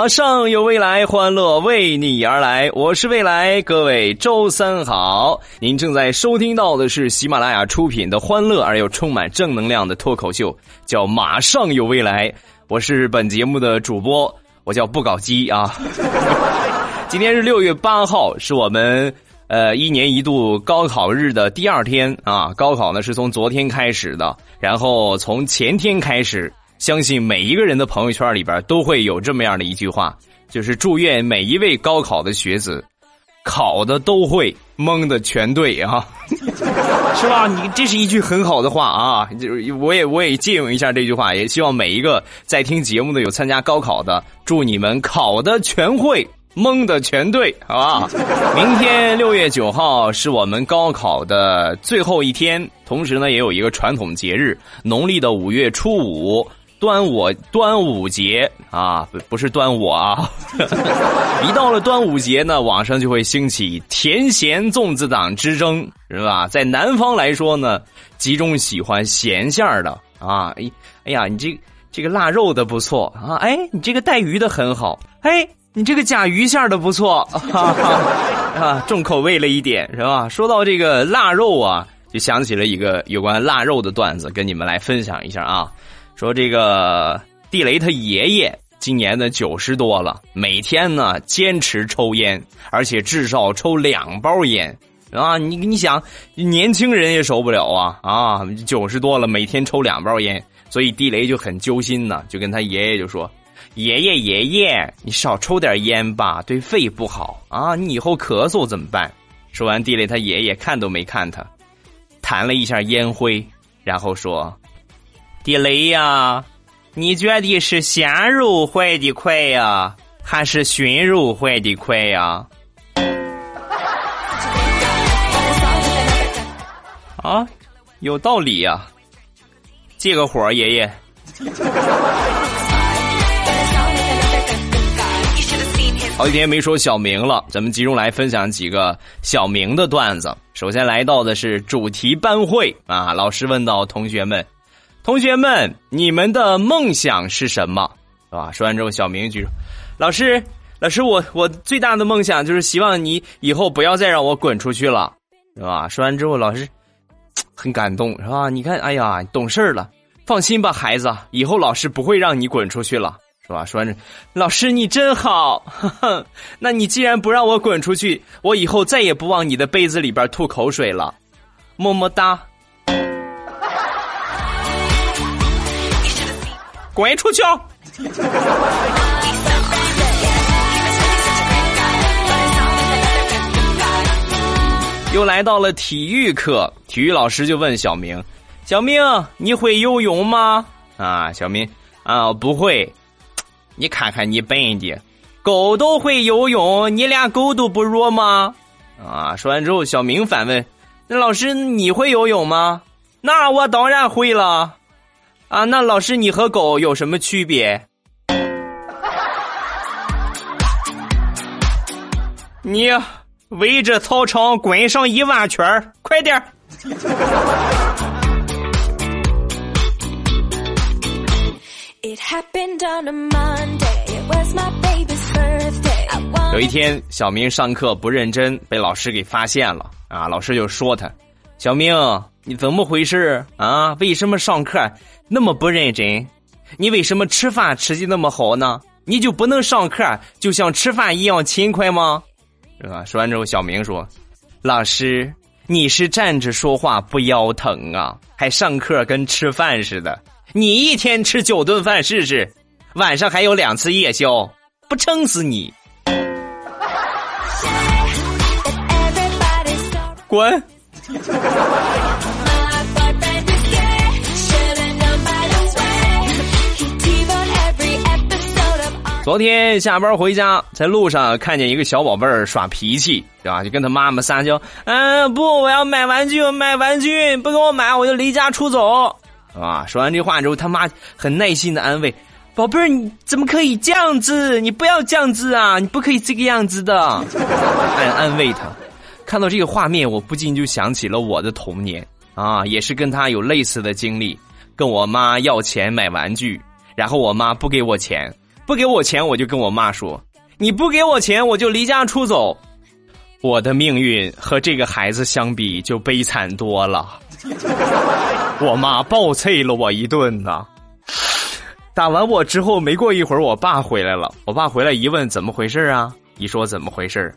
马上有未来，欢乐为你而来。我是未来，各位周三好。您正在收听到的是喜马拉雅出品的欢乐而又充满正能量的脱口秀，叫《马上有未来》。我是本节目的主播，我叫不搞基啊。今天是六月八号，是我们呃一年一度高考日的第二天啊。高考呢是从昨天开始的，然后从前天开始。相信每一个人的朋友圈里边都会有这么样的一句话，就是祝愿每一位高考的学子，考的都会，蒙的全对啊，是吧？你这是一句很好的话啊，就是我也我也借用一下这句话，也希望每一个在听节目的有参加高考的，祝你们考的全会，蒙的全对，好吧？明天六月九号是我们高考的最后一天，同时呢也有一个传统节日，农历的五月初五。端午端午节啊，不不是端午啊！一到了端午节呢，网上就会兴起甜咸粽子党之争，是吧？在南方来说呢，集中喜欢咸馅儿的啊！哎哎呀，你这这个腊肉的不错啊！哎，你这个带鱼的很好，哎，你这个甲鱼馅的不错啊，重口味了一点是吧？说到这个腊肉啊，就想起了一个有关腊肉的段子，跟你们来分享一下啊。说这个地雷他爷爷今年呢九十多了，每天呢坚持抽烟，而且至少抽两包烟啊！你你想，年轻人也受不了啊啊！九十多了，每天抽两包烟，所以地雷就很揪心呢，就跟他爷爷就说：“爷爷爷爷，你少抽点烟吧，对肺不好啊！你以后咳嗽怎么办？”说完，地雷他爷爷看都没看他，弹了一下烟灰，然后说。地雷呀，你觉得是鲜肉坏的快呀，还是熏肉坏的快呀？啊，有道理呀！借个火，爷爷。好几天没说小明了，咱们集中来分享几个小明的段子。首先来到的是主题班会啊，老师问到同学们。同学们，你们的梦想是什么？是吧？说完之后，小明举手：“老师，老师，我我最大的梦想就是希望你以后不要再让我滚出去了，是吧？”说完之后，老师很感动，是吧？你看，哎呀，懂事了，放心吧，孩子，以后老师不会让你滚出去了，是吧？说完这，老师你真好，那你既然不让我滚出去，我以后再也不往你的杯子里边吐口水了，么么哒。滚出去！又来到了体育课，体育老师就问小明：“小明，你会游泳吗？”啊，小明啊，不会。你看看你笨的，狗都会游泳，你连狗都不如吗？啊，说完之后，小明反问：“那老师，你会游泳吗？”那我当然会了。啊，那老师，你和狗有什么区别？你围着操场滚上一万圈快点有一天，小明上课不认真，被老师给发现了。啊，老师就说他：“小明，你怎么回事啊？为什么上课？”那么不认真，你为什么吃饭吃的那么好呢？你就不能上课就像吃饭一样勤快吗？是吧？说完之后，小明说：“老师，你是站着说话不腰疼啊，还上课跟吃饭似的。你一天吃九顿饭试试，晚上还有两次夜宵，不撑死你！滚！”昨天下班回家，在路上看见一个小宝贝儿耍脾气，对吧？就跟他妈妈撒娇：“嗯，不，我要买玩具，买玩具，不给我买，我就离家出走。”啊！说完这话之后，他妈很耐心的安慰：“宝贝儿，你怎么可以这样子？你不要这样子啊！你不可以这个样子的。”安安慰他。看到这个画面，我不禁就想起了我的童年啊，也是跟他有类似的经历，跟我妈要钱买玩具，然后我妈不给我钱。不给我钱，我就跟我妈说：“你不给我钱，我就离家出走。”我的命运和这个孩子相比就悲惨多了。我妈暴啐了我一顿呢。打完我之后，没过一会儿，我爸回来了。我爸回来一问怎么回事啊？一说怎么回事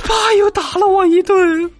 爸又打了我一顿。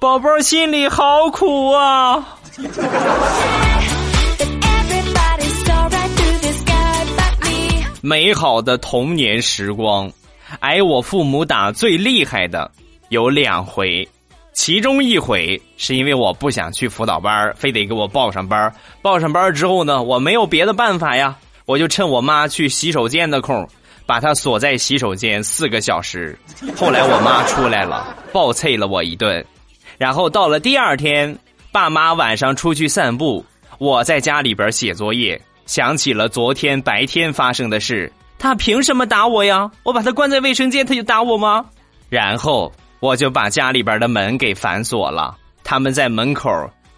宝宝心里好苦啊！美好的童年时光，挨我父母打最厉害的有两回，其中一回是因为我不想去辅导班，非得给我报上班。报上班之后呢，我没有别的办法呀，我就趁我妈去洗手间的空，把她锁在洗手间四个小时。后来我妈出来了，暴啐了我一顿。然后到了第二天，爸妈晚上出去散步，我在家里边写作业，想起了昨天白天发生的事。他凭什么打我呀？我把他关在卫生间，他就打我吗？然后我就把家里边的门给反锁了，他们在门口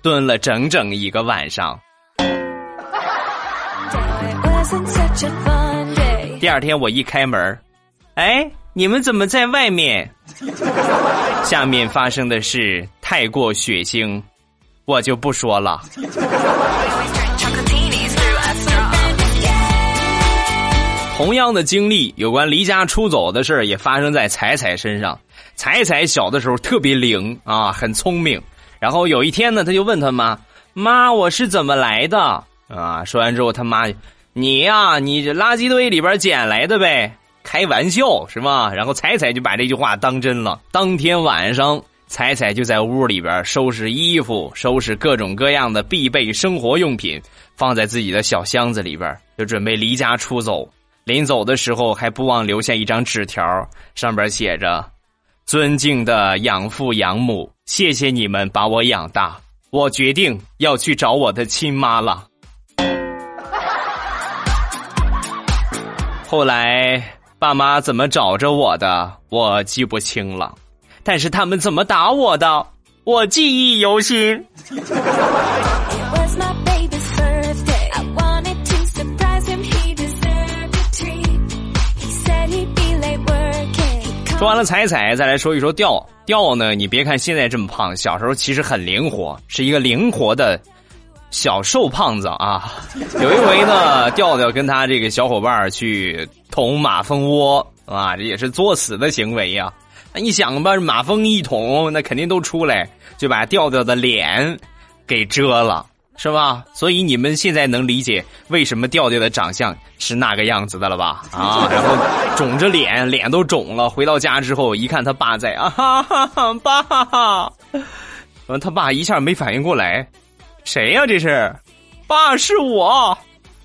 蹲了整整一个晚上。第二天我一开门，哎，你们怎么在外面？下面发生的事太过血腥，我就不说了。同样的经历，有关离家出走的事也发生在彩彩身上。彩彩小的时候特别灵啊，很聪明。然后有一天呢，他就问他妈：“妈，我是怎么来的？”啊，说完之后，他妈：“你呀，你这垃圾堆里边捡来的呗。”开玩笑是吧？然后彩彩就把这句话当真了。当天晚上，彩彩就在屋里边收拾衣服，收拾各种各样的必备生活用品，放在自己的小箱子里边，就准备离家出走。临走的时候，还不忘留下一张纸条，上边写着：“尊敬的养父养母，谢谢你们把我养大，我决定要去找我的亲妈了。”后来。爸妈怎么找着我的，我记不清了，但是他们怎么打我的，我记忆犹新。说完了彩彩，再来说一说调调呢？你别看现在这么胖，小时候其实很灵活，是一个灵活的。小瘦胖子啊，有一回呢，调调跟他这个小伙伴去捅马蜂窝啊，这也是作死的行为呀。那你想吧，马蜂一捅，那肯定都出来，就把调调的脸给遮了，是吧？所以你们现在能理解为什么调调的长相是那个样子的了吧？啊，然后肿着脸，脸都肿了。回到家之后，一看他爸在啊，哈哈，爸，完他爸一下没反应过来。谁呀？这是，爸是我，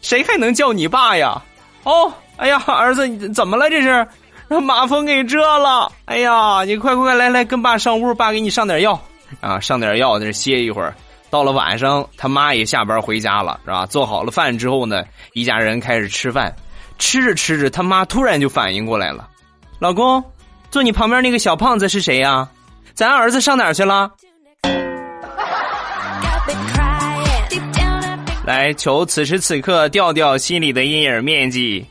谁还能叫你爸呀？哦，哎呀，儿子，你怎么了？这是让马蜂给蛰了。哎呀，你快快快来来，跟爸上屋，爸给你上点药啊，上点药在这歇一会儿。到了晚上，他妈也下班回家了，是吧？做好了饭之后呢，一家人开始吃饭。吃着吃着，他妈突然就反应过来了，老公，坐你旁边那个小胖子是谁呀？咱儿子上哪儿去了？来求此时此刻调调心里的阴影面积。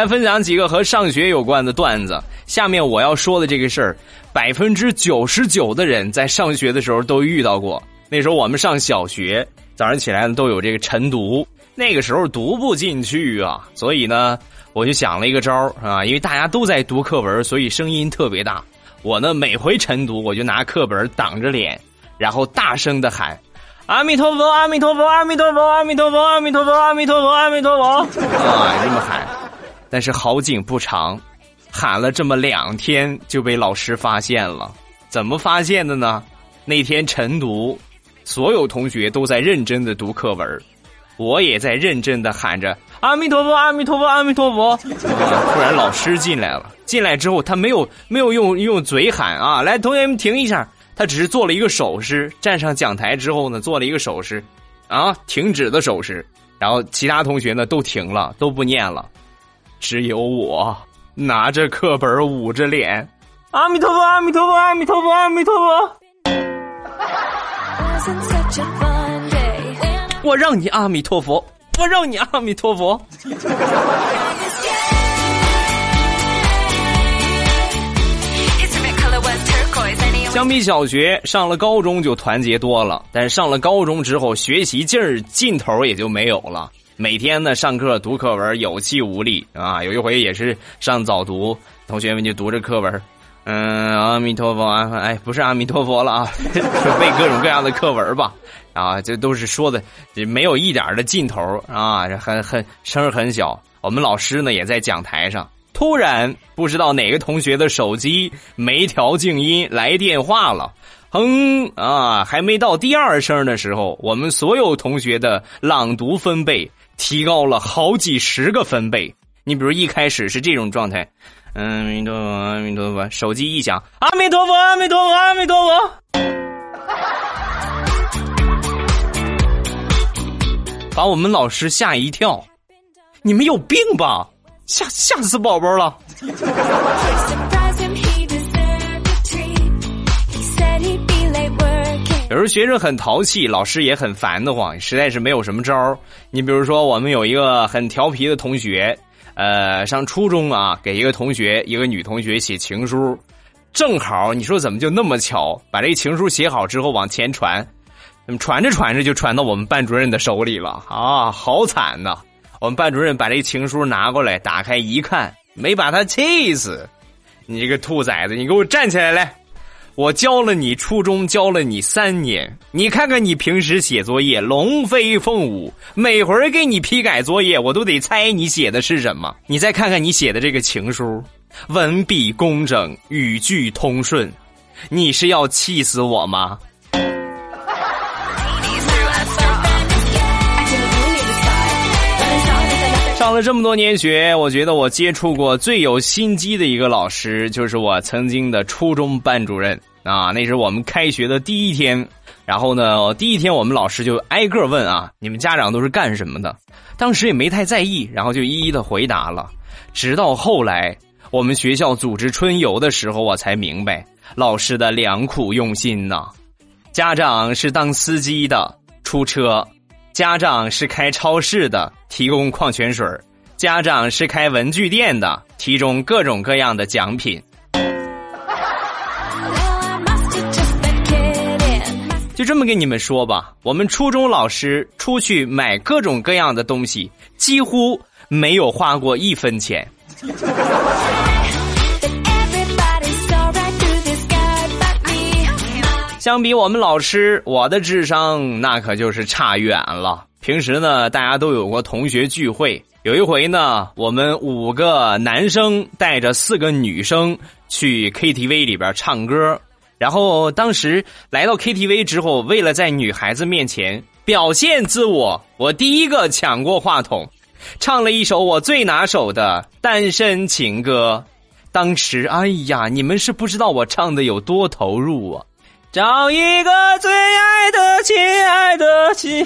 来分享几个和上学有关的段子。下面我要说的这个事儿，百分之九十九的人在上学的时候都遇到过。那时候我们上小学，早上起来呢都有这个晨读，那个时候读不进去啊，所以呢，我就想了一个招儿啊，因为大家都在读课文，所以声音特别大。我呢，每回晨读，我就拿课本挡着脸，然后大声的喊：“阿弥陀佛，阿弥陀佛，阿弥陀佛，阿弥陀佛，阿弥陀佛，阿弥陀佛，阿弥陀佛。”啊，这么喊。但是好景不长，喊了这么两天就被老师发现了。怎么发现的呢？那天晨读，所有同学都在认真的读课文，我也在认真的喊着“阿弥陀佛，阿弥陀佛，阿弥陀佛”。突然老师进来了，进来之后他没有没有用用嘴喊啊，来同学们停一下，他只是做了一个手势。站上讲台之后呢，做了一个手势，啊，停止的手势。然后其他同学呢都停了，都不念了，只有我拿着课本捂着脸。阿弥陀佛，阿弥陀佛，阿弥陀佛，阿弥陀佛。我让你阿弥陀佛，我让你阿弥陀佛。相比小学，上了高中就团结多了。但上了高中之后，学习劲儿劲头也就没有了。每天呢，上课读课文，有气无力啊。有一回也是上早读，同学们就读着课文。嗯，阿弥陀佛啊！哎，不是阿弥陀佛了啊，就背各种各样的课文吧。啊，这都是说的，没有一点的劲头啊，很很声很小。我们老师呢也在讲台上，突然不知道哪个同学的手机没调静音，来电话了。哼啊，还没到第二声的时候，我们所有同学的朗读分贝提高了好几十个分贝。你比如一开始是这种状态。阿弥陀佛，阿弥陀佛。手机一响，阿弥陀佛，阿弥陀佛，阿弥陀佛。把我们老师吓一跳，你们有病吧？吓吓死宝宝了。有时候学生很淘气，老师也很烦得慌，实在是没有什么招你比如说，我们有一个很调皮的同学。呃，上初中啊，给一个同学，一个女同学写情书，正好你说怎么就那么巧，把这情书写好之后往前传，传着传着就传到我们班主任的手里了啊？好惨呐！我们班主任把这情书拿过来，打开一看，没把他气死。你这个兔崽子，你给我站起来来！我教了你初中，教了你三年，你看看你平时写作业龙飞凤舞，每回给你批改作业，我都得猜你写的是什么。你再看看你写的这个情书，文笔工整，语句通顺，你是要气死我吗？这么多年学，我觉得我接触过最有心机的一个老师，就是我曾经的初中班主任啊。那是我们开学的第一天，然后呢，第一天我们老师就挨个问啊，你们家长都是干什么的？当时也没太在意，然后就一一的回答了。直到后来我们学校组织春游的时候，我才明白老师的良苦用心呐。家长是当司机的，出车。家长是开超市的，提供矿泉水家长是开文具店的，提供各种各样的奖品。就这么跟你们说吧，我们初中老师出去买各种各样的东西，几乎没有花过一分钱。相比我们老师，我的智商那可就是差远了。平时呢，大家都有过同学聚会。有一回呢，我们五个男生带着四个女生去 KTV 里边唱歌。然后当时来到 KTV 之后，为了在女孩子面前表现自我，我第一个抢过话筒，唱了一首我最拿手的单身情歌。当时，哎呀，你们是不知道我唱的有多投入啊！找一个最爱的、亲爱的亲，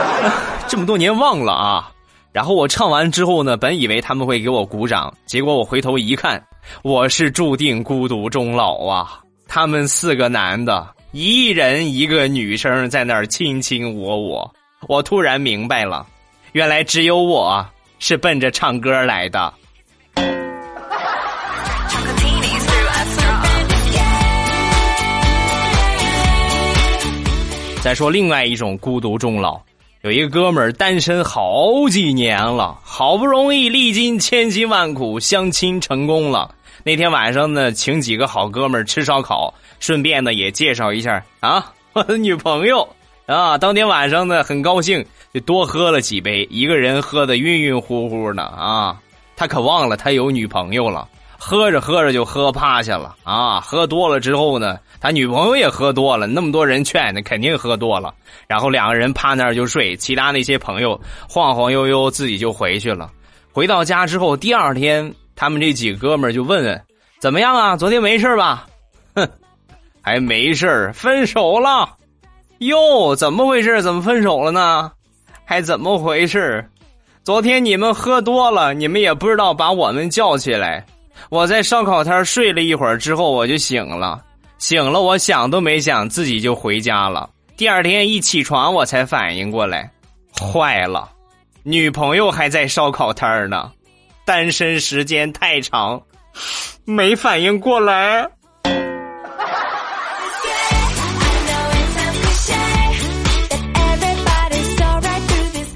这么多年忘了啊！然后我唱完之后呢，本以为他们会给我鼓掌，结果我回头一看，我是注定孤独终老啊！他们四个男的，一人一个女生在那儿卿卿我我，我突然明白了，原来只有我是奔着唱歌来的。再说另外一种孤独终老，有一个哥们儿单身好几年了，好不容易历经千辛万苦相亲成功了。那天晚上呢，请几个好哥们儿吃烧烤，顺便呢也介绍一下啊我的女朋友啊。当天晚上呢很高兴，就多喝了几杯，一个人喝的晕晕乎乎的啊。他可忘了他有女朋友了，喝着喝着就喝趴下了啊！喝多了之后呢，他女朋友也喝多了，那么多人劝，那肯定喝多了。然后两个人趴那儿就睡，其他那些朋友晃晃悠悠自己就回去了。回到家之后，第二天他们这几个哥们就问问怎么样啊？昨天没事吧？哼，还没事分手了。哟，怎么回事？怎么分手了呢？还怎么回事？昨天你们喝多了，你们也不知道把我们叫起来。我在烧烤摊睡了一会儿之后，我就醒了。醒了，我想都没想，自己就回家了。第二天一起床，我才反应过来，坏了，女朋友还在烧烤摊呢。单身时间太长，没反应过来。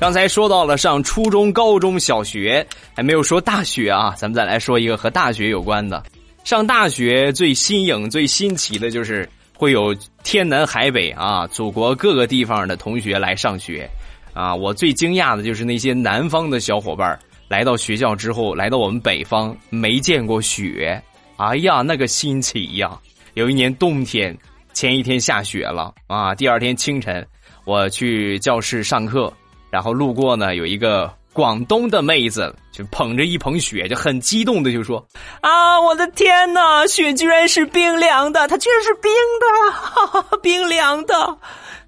刚才说到了上初中、高中小学，还没有说大学啊。咱们再来说一个和大学有关的。上大学最新颖、最新奇的就是会有天南海北啊，祖国各个地方的同学来上学啊。我最惊讶的就是那些南方的小伙伴来到学校之后，来到我们北方没见过雪，哎呀，那个新奇呀！有一年冬天，前一天下雪了啊，第二天清晨我去教室上课。然后路过呢，有一个广东的妹子，就捧着一捧雪，就很激动的就说：“啊，我的天呐，雪居然是冰凉的，它居然是冰的，哈哈，冰凉的，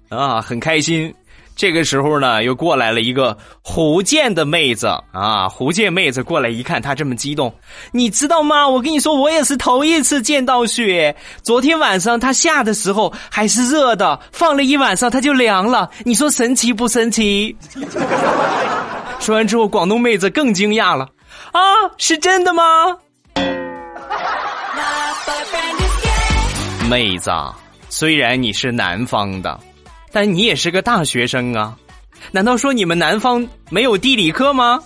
啊，很开心。”这个时候呢，又过来了一个福建的妹子啊！福建妹子过来一看，她这么激动，你知道吗？我跟你说，我也是头一次见到雪。昨天晚上它下的时候还是热的，放了一晚上它就凉了。你说神奇不神奇？说完之后，广东妹子更惊讶了，啊，是真的吗？妹子，虽然你是南方的。但你也是个大学生啊，难道说你们南方没有地理课吗？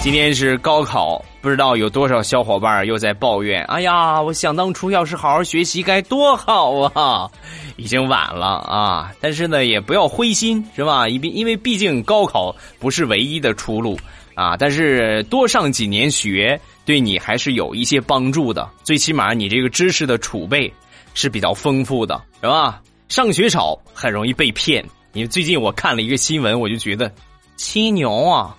今天是高考，不知道有多少小伙伴又在抱怨。哎呀，我想当初要是好好学习该多好啊！已经晚了啊，但是呢，也不要灰心，是吧？因因为毕竟高考不是唯一的出路啊。但是多上几年学。对你还是有一些帮助的，最起码你这个知识的储备是比较丰富的，是吧？上学少很容易被骗。因为最近我看了一个新闻，我就觉得，七牛啊，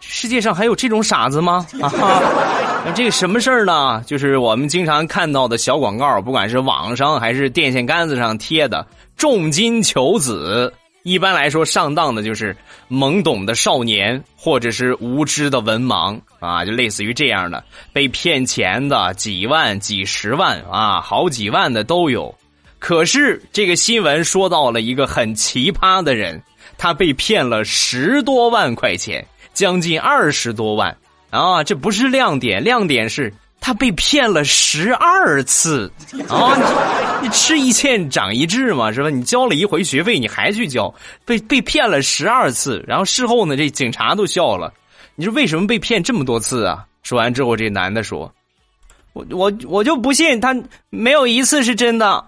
世界上还有这种傻子吗？啊，这个什么事儿呢？就是我们经常看到的小广告，不管是网上还是电线杆子上贴的“重金求子”。一般来说，上当的就是懵懂的少年，或者是无知的文盲啊，就类似于这样的被骗钱的，几万、几十万啊，好几万的都有。可是这个新闻说到了一个很奇葩的人，他被骗了十多万块钱，将近二十多万啊！这不是亮点，亮点是。他被骗了十二次啊！你吃一堑长一智嘛，是吧？你交了一回学费，你还去交，被被骗了十二次，然后事后呢，这警察都笑了。你说为什么被骗这么多次啊？说完之后，这男的说：“我我我就不信他没有一次是真的。”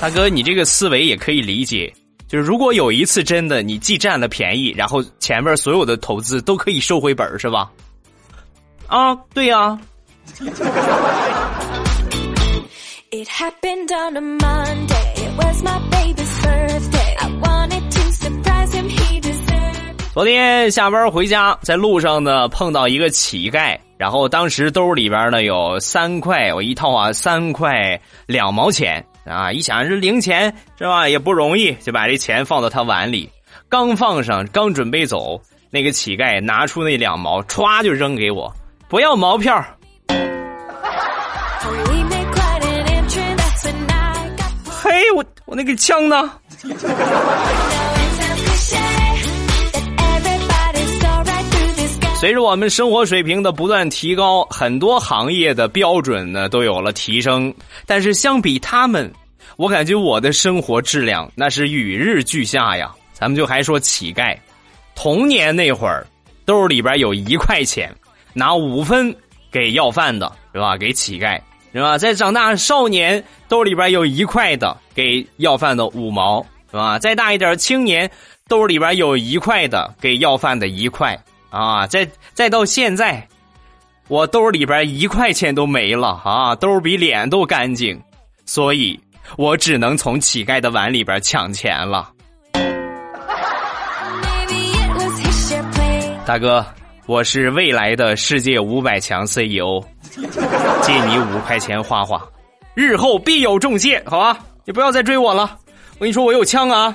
大哥，你这个思维也可以理解。就是如果有一次真的你既占了便宜，然后前面所有的投资都可以收回本是吧？啊，对呀。昨天下班回家，在路上呢碰到一个乞丐，然后当时兜里边呢有三块，我一套啊三块两毛钱。啊！一想这零钱是吧，也不容易，就把这钱放到他碗里。刚放上，刚准备走，那个乞丐拿出那两毛，歘就扔给我，不要毛票。嘿，我我那个枪呢？随着我们生活水平的不断提高，很多行业的标准呢都有了提升。但是相比他们，我感觉我的生活质量那是与日俱下呀。咱们就还说乞丐，童年那会儿，兜里边有一块钱，拿五分给要饭的是吧？给乞丐，是吧？再长大少年，兜里边有一块的给要饭的五毛，是吧？再大一点青年，兜里边有一块的给要饭的一块，啊！再再到现在，我兜里边一块钱都没了啊！兜比脸都干净，所以我只能从乞丐的碗里边抢钱了。大哥，我是未来的世界五百强 CEO，借你五块钱花花，日后必有重谢，好吧？你不要再追我了，我跟你说，我有枪啊！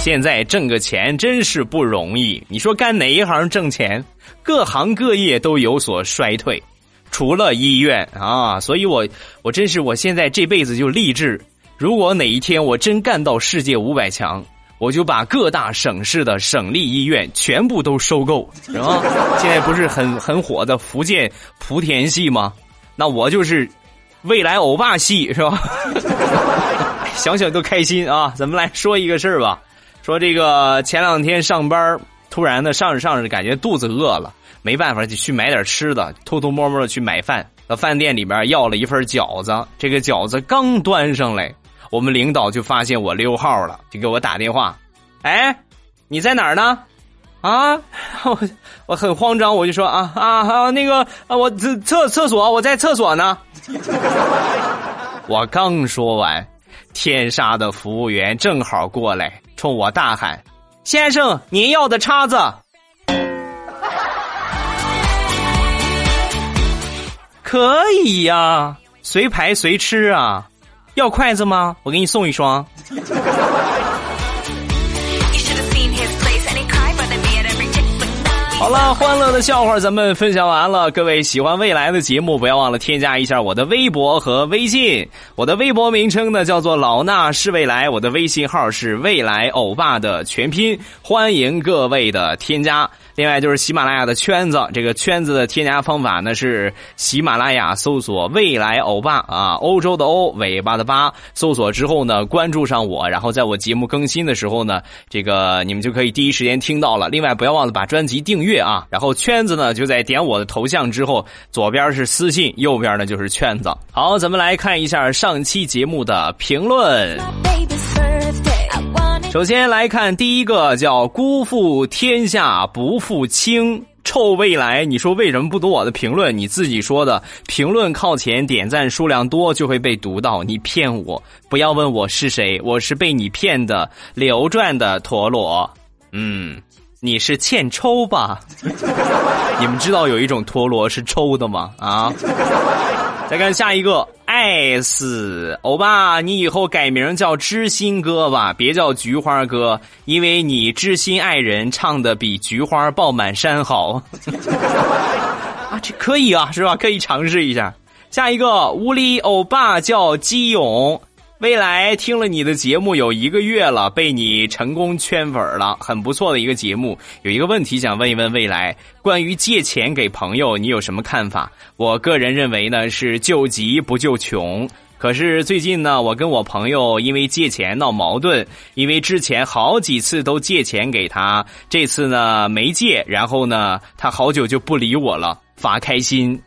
现在挣个钱真是不容易，你说干哪一行挣钱？各行各业都有所衰退，除了医院啊！所以我我真是我现在这辈子就立志。如果哪一天我真干到世界五百强，我就把各大省市的省立医院全部都收购，是吧？现在不是很很火的福建莆田系吗？那我就是未来欧巴系，是吧？想想都开心啊！咱们来说一个事儿吧，说这个前两天上班，突然的上着上着，感觉肚子饿了，没办法就去买点吃的，偷偷摸摸的去买饭，到饭店里边要了一份饺子，这个饺子刚端上来。我们领导就发现我溜号了，就给我打电话，哎，你在哪儿呢？啊，我我很慌张，我就说啊啊啊，那个啊，我厕厕厕所，我在厕所呢。我刚说完，天杀的服务员正好过来，冲我大喊：“先生，您要的叉子？” 可以呀，随排随吃啊。要筷子吗？我给你送一双。好了，欢乐的笑话咱们分享完了。各位喜欢未来的节目，不要忘了添加一下我的微博和微信。我的微博名称呢叫做老衲是未来，我的微信号是未来欧巴的全拼，欢迎各位的添加。另外就是喜马拉雅的圈子，这个圈子的添加方法呢是喜马拉雅搜索“未来欧巴”啊，欧洲的欧，尾巴的巴，搜索之后呢，关注上我，然后在我节目更新的时候呢，这个你们就可以第一时间听到了。另外不要忘了把专辑订阅啊，然后圈子呢就在点我的头像之后，左边是私信，右边呢就是圈子。好，咱们来看一下上期节目的评论。首先来看第一个，叫“辜负天下不负卿”，臭未来，你说为什么不读我的评论？你自己说的，评论靠前，点赞数量多就会被读到。你骗我，不要问我是谁，我是被你骗的流转的陀螺。嗯，你是欠抽吧？你们知道有一种陀螺是抽的吗？啊？再看下一个。爱死欧巴，你以后改名叫知心哥吧，别叫菊花哥，因为你知心爱人唱的比菊花爆满山好。啊，这可以啊，是吧？可以尝试一下。下一个屋里欧巴叫基勇。未来听了你的节目有一个月了，被你成功圈粉了，很不错的一个节目。有一个问题想问一问未来，关于借钱给朋友，你有什么看法？我个人认为呢是救急不救穷。可是最近呢，我跟我朋友因为借钱闹矛盾，因为之前好几次都借钱给他，这次呢没借，然后呢他好久就不理我了，发开心。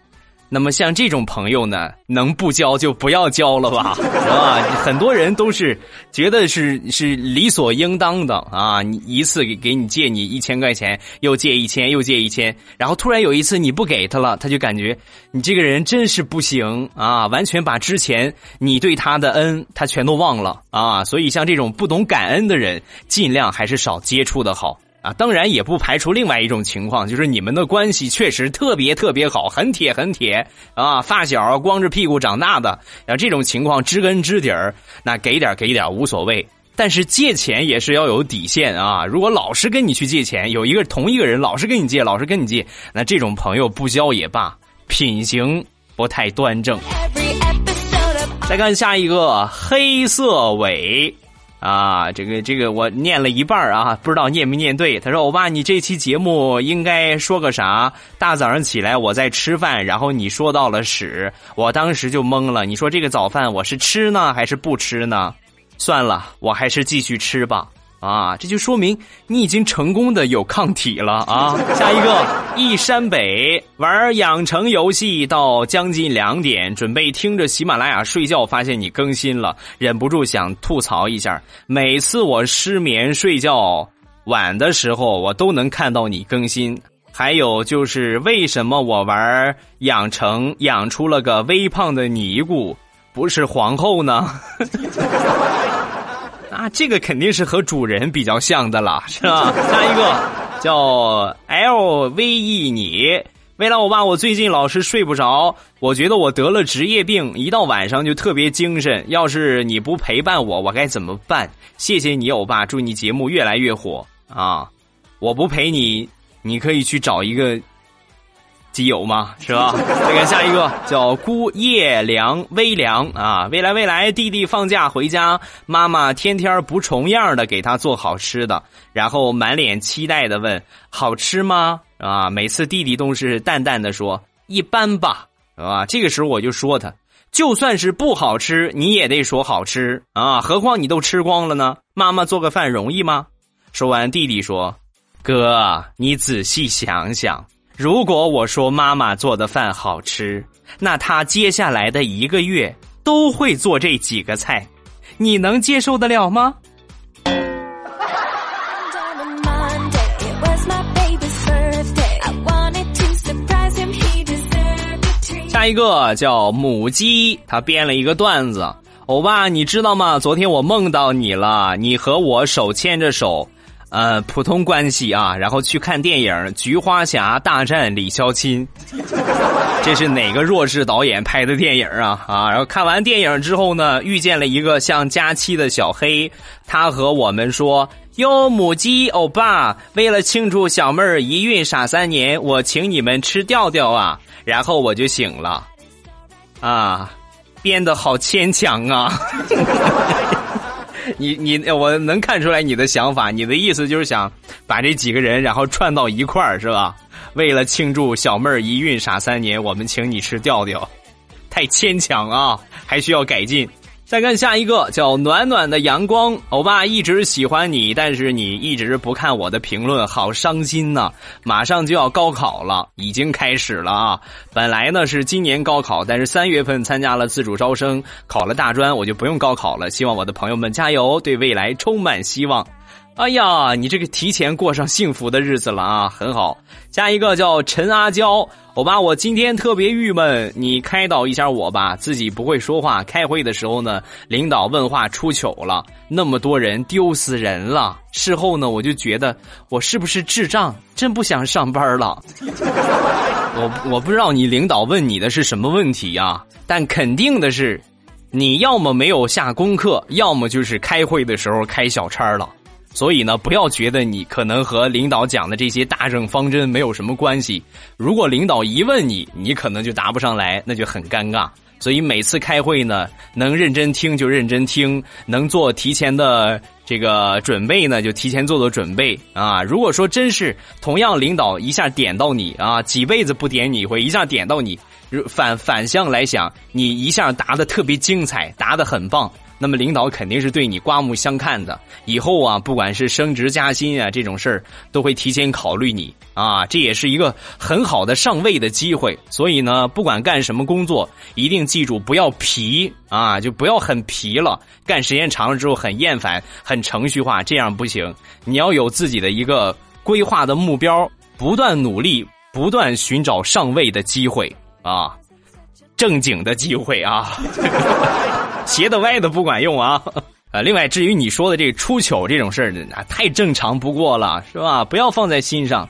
那么像这种朋友呢，能不交就不要交了吧，啊，很多人都是觉得是是理所应当的啊，你一次给给你借你一千块钱，又借一千，又借一千，然后突然有一次你不给他了，他就感觉你这个人真是不行啊，完全把之前你对他的恩他全都忘了啊，所以像这种不懂感恩的人，尽量还是少接触的好。啊，当然也不排除另外一种情况，就是你们的关系确实特别特别好，很铁很铁啊，发小光着屁股长大的，啊，这种情况知根知底儿，那给点给点无所谓。但是借钱也是要有底线啊，如果老是跟你去借钱，有一个同一个人老是跟你借，老是跟你借，那这种朋友不交也罢，品行不太端正。再看下一个黑色尾。啊，这个这个我念了一半啊，不知道念没念对。他说：“欧巴，你这期节目应该说个啥？大早上起来我在吃饭，然后你说到了屎，我当时就懵了。你说这个早饭我是吃呢还是不吃呢？算了，我还是继续吃吧。啊，这就说明你已经成功的有抗体了啊！下一个，一山北玩养成游戏到将近两点，准备听着喜马拉雅睡觉，发现你更新了，忍不住想吐槽一下。每次我失眠睡觉晚的时候，我都能看到你更新。还有就是为什么我玩养成养出了个微胖的尼姑，不是皇后呢？啊，这个肯定是和主人比较像的了，是吧？下一个叫 L V E 你，未来我爸，我最近老是睡不着，我觉得我得了职业病，一到晚上就特别精神。要是你不陪伴我，我该怎么办？谢谢你，欧巴，祝你节目越来越火啊！我不陪你，你可以去找一个。基友嘛，是吧？再看下一个叫孤叶凉微凉啊，未来未来，弟弟放假回家，妈妈天天不重样的给他做好吃的，然后满脸期待的问：“好吃吗？”啊，每次弟弟都是淡淡的说：“一般吧。”啊，这个时候我就说他，就算是不好吃，你也得说好吃啊，何况你都吃光了呢？妈妈做个饭容易吗？说完，弟弟说：“哥，你仔细想想。”如果我说妈妈做的饭好吃，那她接下来的一个月都会做这几个菜，你能接受得了吗？下一个叫母鸡，他编了一个段子：欧巴，你知道吗？昨天我梦到你了，你和我手牵着手。呃，普通关系啊，然后去看电影《菊花侠大战李霄钦》，这是哪个弱智导演拍的电影啊？啊，然后看完电影之后呢，遇见了一个像佳期的小黑，他和我们说：“哟，母鸡欧巴，为了庆祝小妹儿一孕傻三年，我请你们吃调调啊！”然后我就醒了，啊，编的好牵强啊。你你我能看出来你的想法，你的意思就是想把这几个人然后串到一块儿是吧？为了庆祝小妹儿一孕傻三年，我们请你吃调调，太牵强啊，还需要改进。再看下一个，叫暖暖的阳光。欧巴一直喜欢你，但是你一直不看我的评论，好伤心呐！马上就要高考了，已经开始了啊！本来呢是今年高考，但是三月份参加了自主招生，考了大专，我就不用高考了。希望我的朋友们加油，对未来充满希望。哎呀，你这个提前过上幸福的日子了啊，很好。下一个叫陈阿娇，欧巴，我今天特别郁闷，你开导一下我吧。自己不会说话，开会的时候呢，领导问话出糗了，那么多人丢死人了。事后呢，我就觉得我是不是智障，真不想上班了。我我不知道你领导问你的是什么问题呀，但肯定的是，你要么没有下功课，要么就是开会的时候开小差了。所以呢，不要觉得你可能和领导讲的这些大政方针没有什么关系。如果领导一问你，你可能就答不上来，那就很尴尬。所以每次开会呢，能认真听就认真听，能做提前的这个准备呢，就提前做做准备啊。如果说真是同样领导一下点到你啊，几辈子不点你一回，一下点到你，反反向来想，你一下答的特别精彩，答的很棒。那么领导肯定是对你刮目相看的，以后啊，不管是升职加薪啊这种事儿，都会提前考虑你啊，这也是一个很好的上位的机会。所以呢，不管干什么工作，一定记住不要皮啊，就不要很皮了。干时间长了之后很厌烦，很程序化，这样不行。你要有自己的一个规划的目标，不断努力，不断寻找上位的机会啊，正经的机会啊。斜的歪的不管用啊！啊，另外至于你说的这个出糗这种事儿，那太正常不过了，是吧？不要放在心上，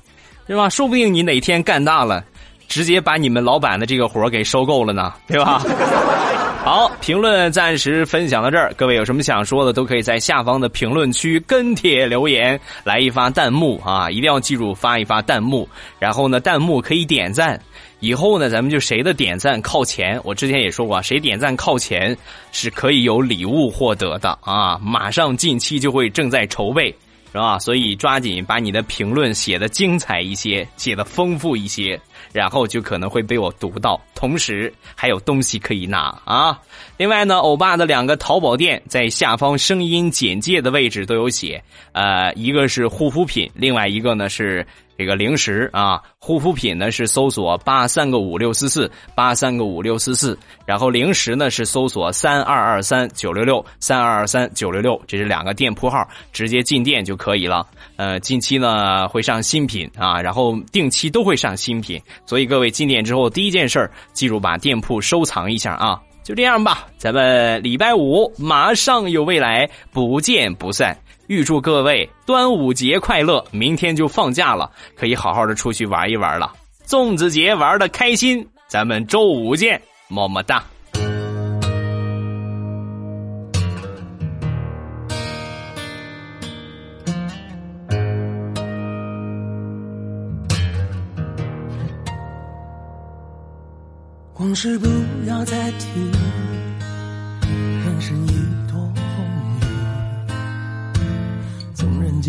是吧？说不定你哪天干大了，直接把你们老板的这个活给收购了呢，对吧？好，评论暂时分享到这儿，各位有什么想说的，都可以在下方的评论区跟帖留言，来一发弹幕啊！一定要记住发一发弹幕，然后呢，弹幕可以点赞。以后呢，咱们就谁的点赞靠前。我之前也说过，谁点赞靠前是可以有礼物获得的啊！马上近期就会正在筹备，是吧？所以抓紧把你的评论写的精彩一些，写的丰富一些，然后就可能会被我读到，同时还有东西可以拿啊。另外呢，欧巴的两个淘宝店在下方声音简介的位置都有写，呃，一个是护肤品，另外一个呢是。这个零食啊，护肤品呢是搜索八三个五六四四八三个五六四四，然后零食呢是搜索三二二三九六六三二二三九六六，这是两个店铺号，直接进店就可以了。呃，近期呢会上新品啊，然后定期都会上新品，所以各位进店之后第一件事记住把店铺收藏一下啊。就这样吧，咱们礼拜五马上有未来，不见不散。预祝各位端午节快乐！明天就放假了，可以好好的出去玩一玩了。粽子节玩的开心，咱们周五见，么么哒。往事不要再提，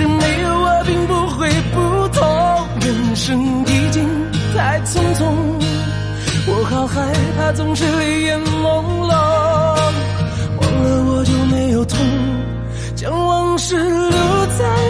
是没有我并不会不同。人生已经太匆匆，我好害怕总是泪眼朦胧。忘了我就没有痛，将往事留在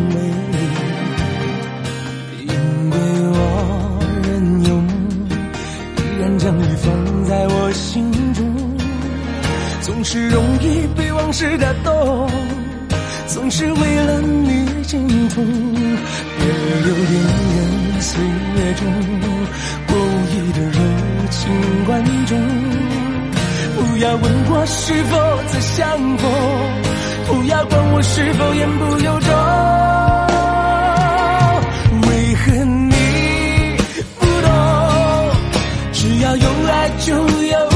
在我心中，总是容易被往事打动，总是为了你心痛。别留恋人岁月中我无意的柔情万种。不要问我是否再相逢，不要管我是否言不由衷。就要